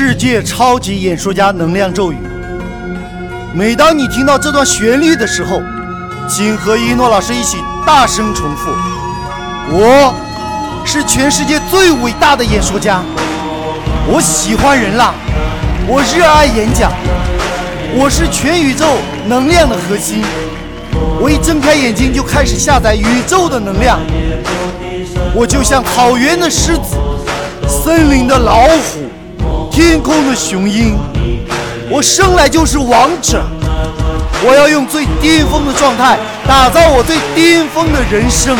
世界超级演说家能量咒语。每当你听到这段旋律的时候，请和一诺老师一起大声重复：“我是全世界最伟大的演说家，我喜欢人浪，我热爱演讲，我是全宇宙能量的核心。我一睁开眼睛就开始下载宇宙的能量，我就像草原的狮子，森林的老虎。”天空的雄鹰，我生来就是王者，我要用最巅峰的状态打造我最巅峰的人生。